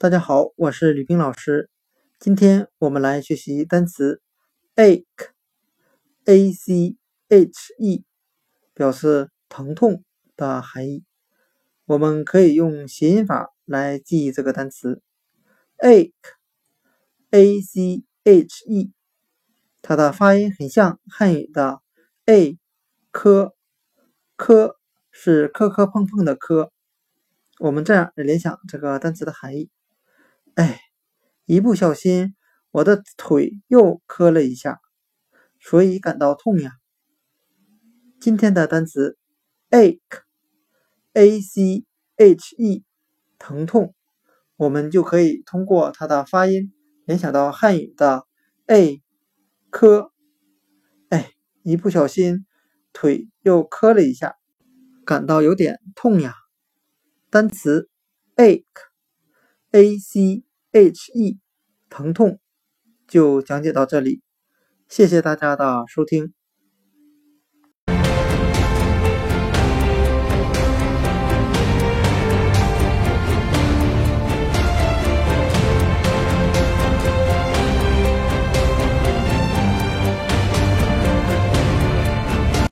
大家好，我是吕冰老师。今天我们来学习单词 ache，a c h e，表示疼痛的含义。我们可以用谐音法来记忆这个单词 ache，a c h e，它的发音很像汉语的 a 磕，磕是磕磕碰碰的磕。我们这样联想这个单词的含义。哎，一不小心，我的腿又磕了一下，所以感到痛呀。今天的单词 ache，a c h e，疼痛，我们就可以通过它的发音联想到汉语的 a 磕。哎，一不小心，腿又磕了一下，感到有点痛呀。单词 ache。A c h e，疼痛，就讲解到这里，谢谢大家的收听。